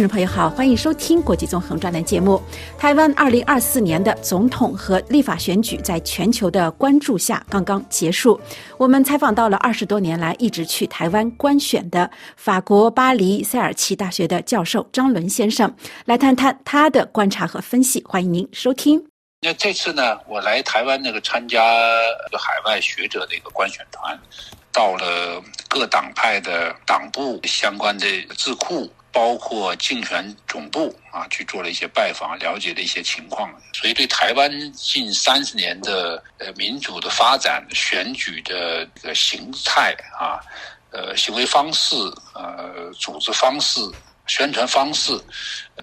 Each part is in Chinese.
听众朋友好，欢迎收听国际纵横专栏节目。台湾二零二四年的总统和立法选举在全球的关注下刚刚结束。我们采访到了二十多年来一直去台湾观选的法国巴黎塞尔奇大学的教授张伦先生，来谈谈他的观察和分析。欢迎您收听。那这次呢，我来台湾那个参加海外学者的一个观选团，到了各党派的党部相关的智库。包括竞选总部啊，去做了一些拜访，了解了一些情况，所以对台湾近三十年的呃民主的发展、选举的这个形态啊、呃行为方式、呃组织方式、宣传方式，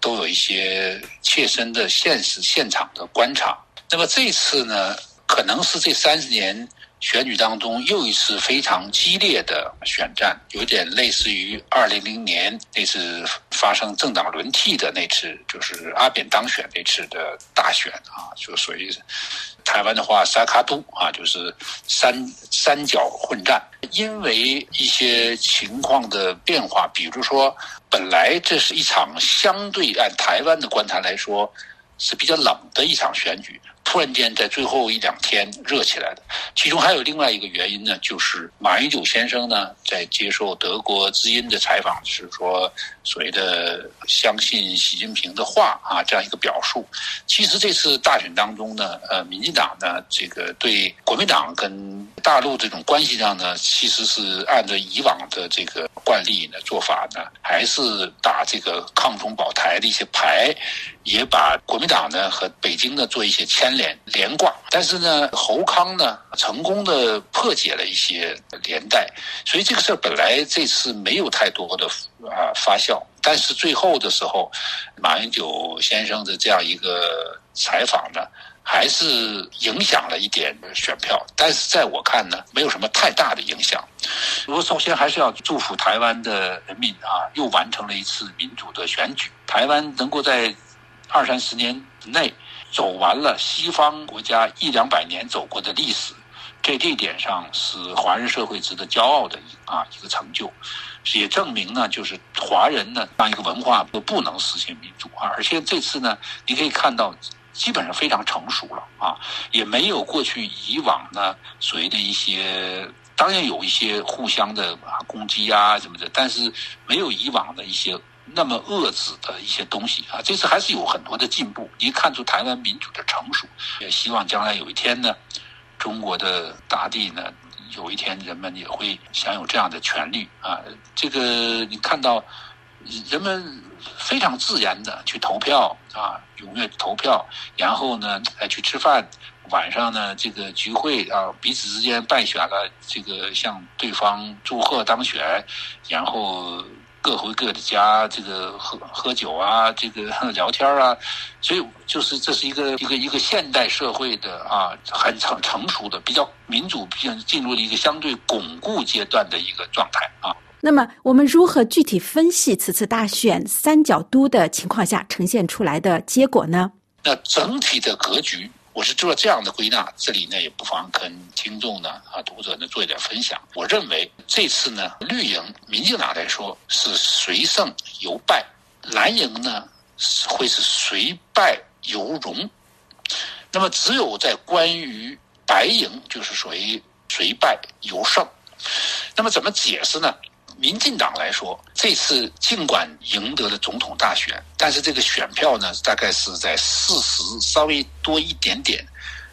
都有一些切身的现实现场的观察。那么这次呢，可能是这三十年。选举当中又一次非常激烈的选战，有点类似于二零零年那次发生政党轮替的那次，就是阿扁当选那次的大选啊，就属于台湾的话三卡都啊，就是三三角混战。因为一些情况的变化，比如说本来这是一场相对按台湾的观察来说是比较冷的一场选举。突然间，在最后一两天热起来的，其中还有另外一个原因呢，就是马英九先生呢在接受德国之音的采访时说，所谓的相信习近平的话啊，这样一个表述。其实这次大选当中呢，呃，民进党呢，这个对国民党跟大陆这种关系上呢，其实是按照以往的这个惯例呢做法呢，还是打这个抗中保台的一些牌。也把国民党呢和北京呢做一些牵连连挂，但是呢，侯康呢成功的破解了一些连带，所以这个事儿本来这次没有太多的啊发酵，但是最后的时候，马英九先生的这样一个采访呢，还是影响了一点选票，但是在我看呢，没有什么太大的影响。我首先还是要祝福台湾的人民啊，又完成了一次民主的选举，台湾能够在。二三十年内走完了西方国家一两百年走过的历史，在这一点上是华人社会值得骄傲的啊一个成就，也证明呢，就是华人呢当一个文化都不能实现民主啊，而且这次呢，你可以看到基本上非常成熟了啊，也没有过去以往呢所谓的一些，当然有一些互相的啊攻击啊什么的，但是没有以往的一些。那么遏制的一些东西啊，这次还是有很多的进步。你看出台湾民主的成熟，也希望将来有一天呢，中国的大地呢，有一天人们也会享有这样的权利啊。这个你看到人们非常自然的去投票啊，踊跃投票，然后呢，哎去吃饭，晚上呢，这个聚会啊，彼此之间拜选了，这个向对方祝贺当选，然后。各回各的家，这个喝喝酒啊，这个聊天啊，所以就是这是一个一个一个现代社会的啊，很成成熟的、比较民主、比较进入了一个相对巩固阶段的一个状态啊。那么，我们如何具体分析此次大选三角都的情况下呈现出来的结果呢？那整体的格局。我是做了这样的归纳，这里呢也不妨跟听众呢啊读者呢做一点分享。我认为这次呢绿营民进党来说是随胜犹败，蓝营呢会是随败犹荣。那么只有在关于白营就是属于随败犹胜。那么怎么解释呢？民进党来说，这次尽管赢得了总统大选，但是这个选票呢，大概是在四十稍微多一点点，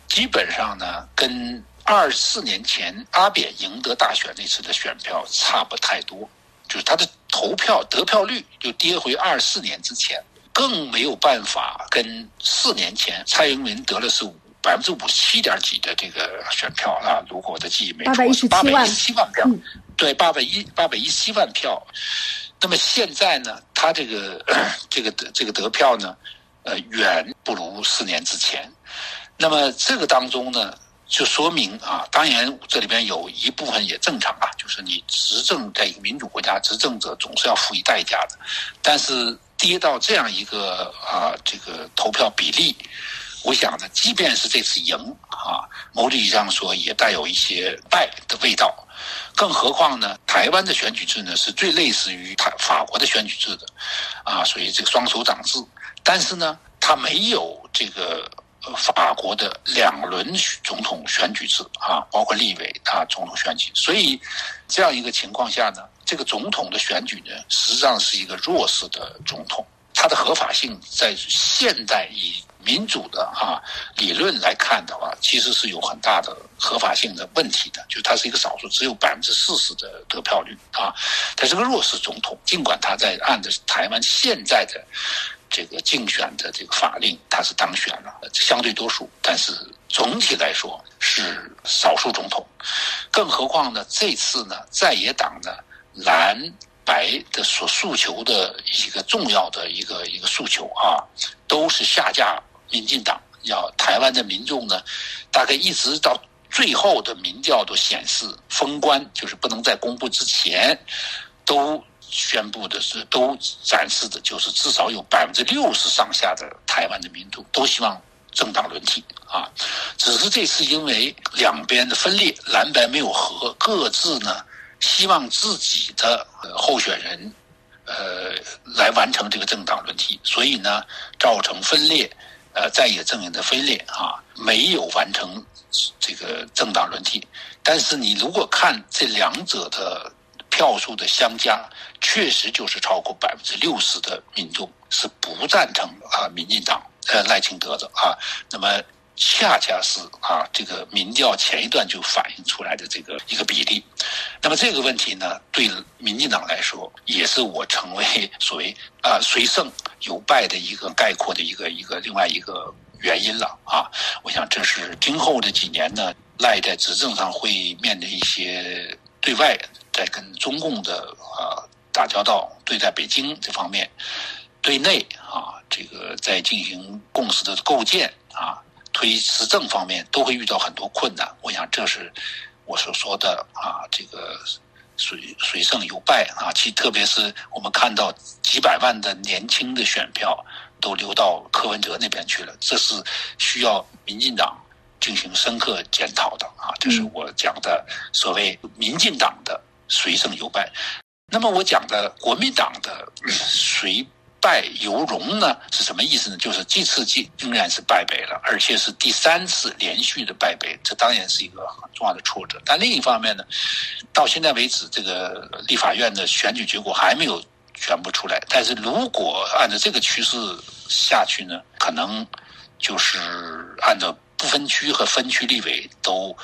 基本上呢，跟二四年前阿扁赢得大选那次的选票差不太多，就是他的投票得票率就跌回二四年之前，更没有办法跟四年前蔡英文得了是五百分之五十七点几的这个选票啊，如果我的记忆没错，是八百一十七万票。嗯对，八百一八百一十七万票，那么现在呢，他这个 这个这个得票呢，呃，远不如四年之前。那么这个当中呢，就说明啊，当然这里边有一部分也正常啊，就是你执政在一个民主国家，执政者总是要付一代价的。但是跌到这样一个啊，这个投票比例，我想呢，即便是这次赢啊，某种意义上说也带有一些败的味道。更何况呢，台湾的选举制呢是最类似于台法国的选举制的，啊，属于这个双首长制。但是呢，它没有这个法国的两轮总统选举制啊，包括立委啊总统选举。所以这样一个情况下呢，这个总统的选举呢，实际上是一个弱势的总统，它的合法性在现代以民主的啊理论来看的话，其实是有很大的合法性的问题的。就他是一个少数，只有百分之四十的得票率啊，他是个弱势总统。尽管他在按照台湾现在的这个竞选的这个法令，他是当选了相对多数，但是总体来说是少数总统。更何况呢，这次呢，在野党呢蓝。白的所诉求的一个重要的一个一个诉求啊，都是下架民进党。要台湾的民众呢，大概一直到最后的民调都显示封关，就是不能再公布之前，都宣布的是都展示的就是至少有百分之六十上下的台湾的民众都希望政党轮替啊。只是这次因为两边的分裂，蓝白没有合，各自呢。希望自己的候选人，呃，来完成这个政党轮替，所以呢，造成分裂，呃，在野阵营的分裂啊，没有完成这个政党轮替。但是你如果看这两者的票数的相加，确实就是超过百分之六十的民众是不赞成啊，民进党呃赖清德的啊，那么。恰恰是啊，这个民调前一段就反映出来的这个一个比例。那么这个问题呢，对民进党来说，也是我成为 所谓啊谁胜犹败的一个概括的一个一个另外一个原因了啊。我想这是今后的几年呢，赖在执政上会面临一些对外在跟中共的啊打交道，对待北京这方面，对内啊这个在进行共识的构建啊。推施政方面都会遇到很多困难，我想这是我所说的啊，这个水水胜犹败啊。其特别是我们看到几百万的年轻的选票都流到柯文哲那边去了，这是需要民进党进行深刻检讨的啊。这是我讲的所谓民进党的水胜犹败。那么我讲的国民党的 谁败犹荣呢是什么意思呢？就是这次既仍然是败北了，而且是第三次连续的败北，这当然是一个很重要的挫折。但另一方面呢，到现在为止，这个立法院的选举结果还没有宣布出来。但是如果按照这个趋势下去呢，可能就是按照不分区和分区立委都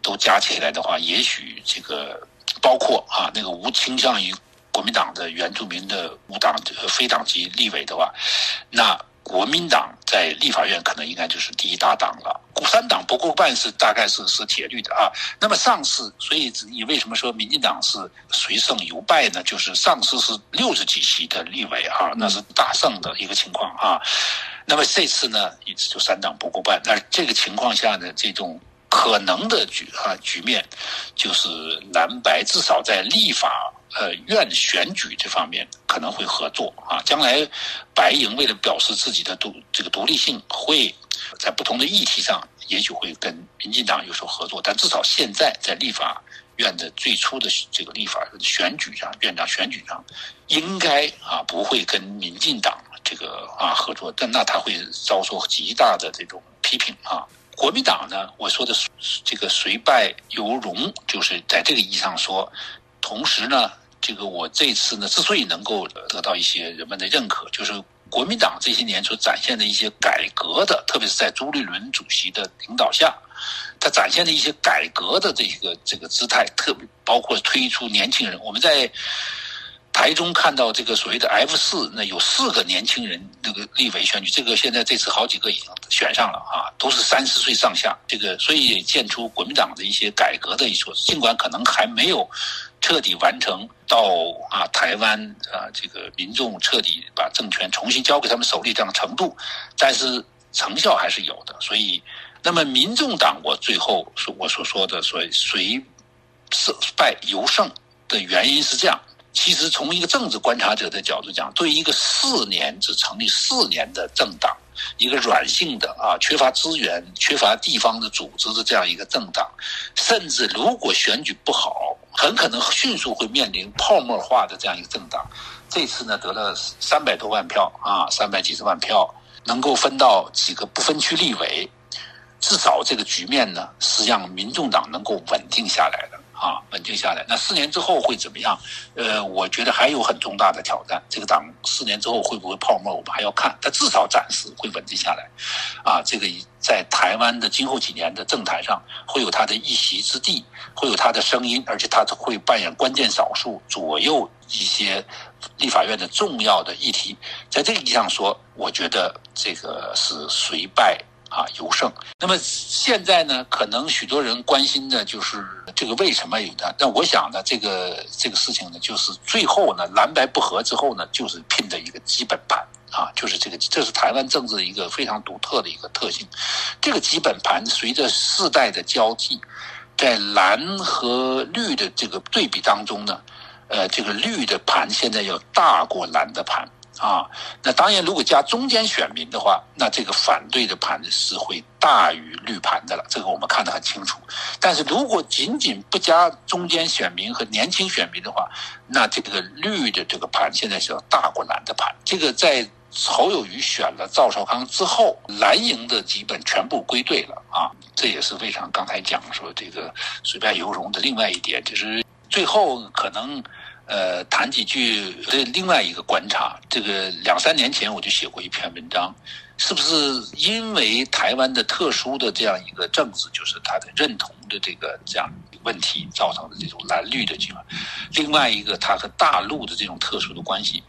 都加起来的话，也许这个包括啊那个无倾向于。国民党的原住民的无党和非党籍立委的话，那国民党在立法院可能应该就是第一大党了。三党不过半是大概是是铁律的啊。那么上次，所以你为什么说民进党是随胜犹败呢？就是上次是六十几席的立委啊，那是大胜的一个情况啊。那么这次呢，一直就三党不过半。那这个情况下呢，这种可能的局啊局面，就是蓝白至少在立法。呃，院选举这方面可能会合作啊。将来白营为了表示自己的独这个独立性，会在不同的议题上，也许会跟民进党有所合作。但至少现在在立法院的最初的这个立法选举上，院长选举上，应该啊不会跟民进党这个啊合作。但那他会遭受极大的这种批评啊。国民党呢，我说的这个谁败犹荣，就是在这个意义上说。同时呢，这个我这次呢，之所以能够得到一些人们的认可，就是国民党这些年所展现的一些改革的，特别是在朱立伦主席的领导下，他展现的一些改革的这个这个姿态，特别包括推出年轻人，我们在。台中看到这个所谓的 F 四，那有四个年轻人那个立委选举，这个现在这次好几个已经选上了啊，都是三十岁上下。这个所以也见出国民党的一些改革的一说，尽管可能还没有彻底完成到啊台湾啊这个民众彻底把政权重新交给他们手里这样的程度，但是成效还是有的。所以，那么民众党我最后说我所说的所谓谁胜败犹胜的原因是这样。其实从一个政治观察者的角度讲，对于一个四年只成立四年的政党，一个软性的啊，缺乏资源、缺乏地方的组织的这样一个政党，甚至如果选举不好，很可能迅速会面临泡沫化的这样一个政党。这次呢，得了三百多万票啊，三百几十万票，能够分到几个不分区立委，至少这个局面呢，是让民众党能够稳定下来的。啊，稳定下来。那四年之后会怎么样？呃，我觉得还有很重大的挑战。这个党四年之后会不会泡沫，我们还要看。但至少暂时会稳定下来。啊，这个在台湾的今后几年的政坛上会有他的一席之地，会有他的声音，而且他会扮演关键少数，左右一些立法院的重要的议题。在这个意义上说，我觉得这个是虽败。啊，尤胜。那么现在呢，可能许多人关心的就是这个为什么有的？那我想呢，这个这个事情呢，就是最后呢，蓝白不合之后呢，就是拼的一个基本盘啊，就是这个，这是台湾政治一个非常独特的一个特性。这个基本盘随着世代的交替，在蓝和绿的这个对比当中呢，呃，这个绿的盘现在要大过蓝的盘。啊，那当然，如果加中间选民的话，那这个反对的盘是会大于绿盘的了，这个我们看得很清楚。但是如果仅仅不加中间选民和年轻选民的话，那这个绿的这个盘现在是要大过蓝的盘。这个在侯友宜选了赵少康之后，蓝营的基本全部归队了啊，这也是非常刚才讲说这个虽败犹荣的另外一点，就是最后可能。呃，谈几句对另外一个观察，这个两三年前我就写过一篇文章，是不是因为台湾的特殊的这样一个政治，就是他的认同的这个这样问题造成的这种蓝绿的情况？另外一个，它和大陆的这种特殊的关系，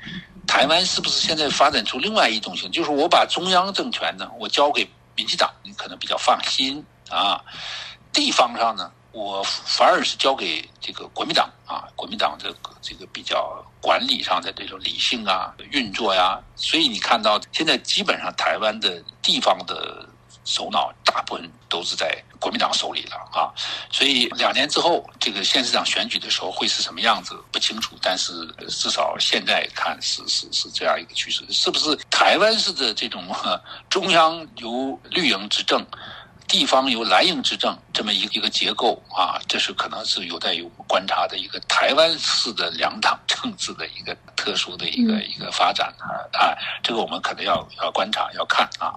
台湾是不是现在发展出另外一种性？就是我把中央政权呢，我交给民进党，你可能比较放心啊，地方上呢？我反而是交给这个国民党啊，国民党这个这个比较管理上的这种理性啊运作呀，所以你看到现在基本上台湾的地方的首脑大部分都是在国民党手里了啊，所以两年之后这个县市长选举的时候会是什么样子不清楚，但是至少现在看是是是这样一个趋势，是不是台湾式的这种 中央由绿营执政？地方由蓝营执政这么一个一个结构啊，这是可能是有待于我们观察的一个台湾式的两党政治的一个特殊的一个一个发展啊啊，这个我们可能要要观察要看啊。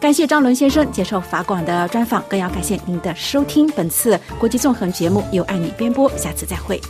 感谢张伦先生接受法广的专访，更要感谢您的收听。本次国际纵横节目由爱你编播，下次再会。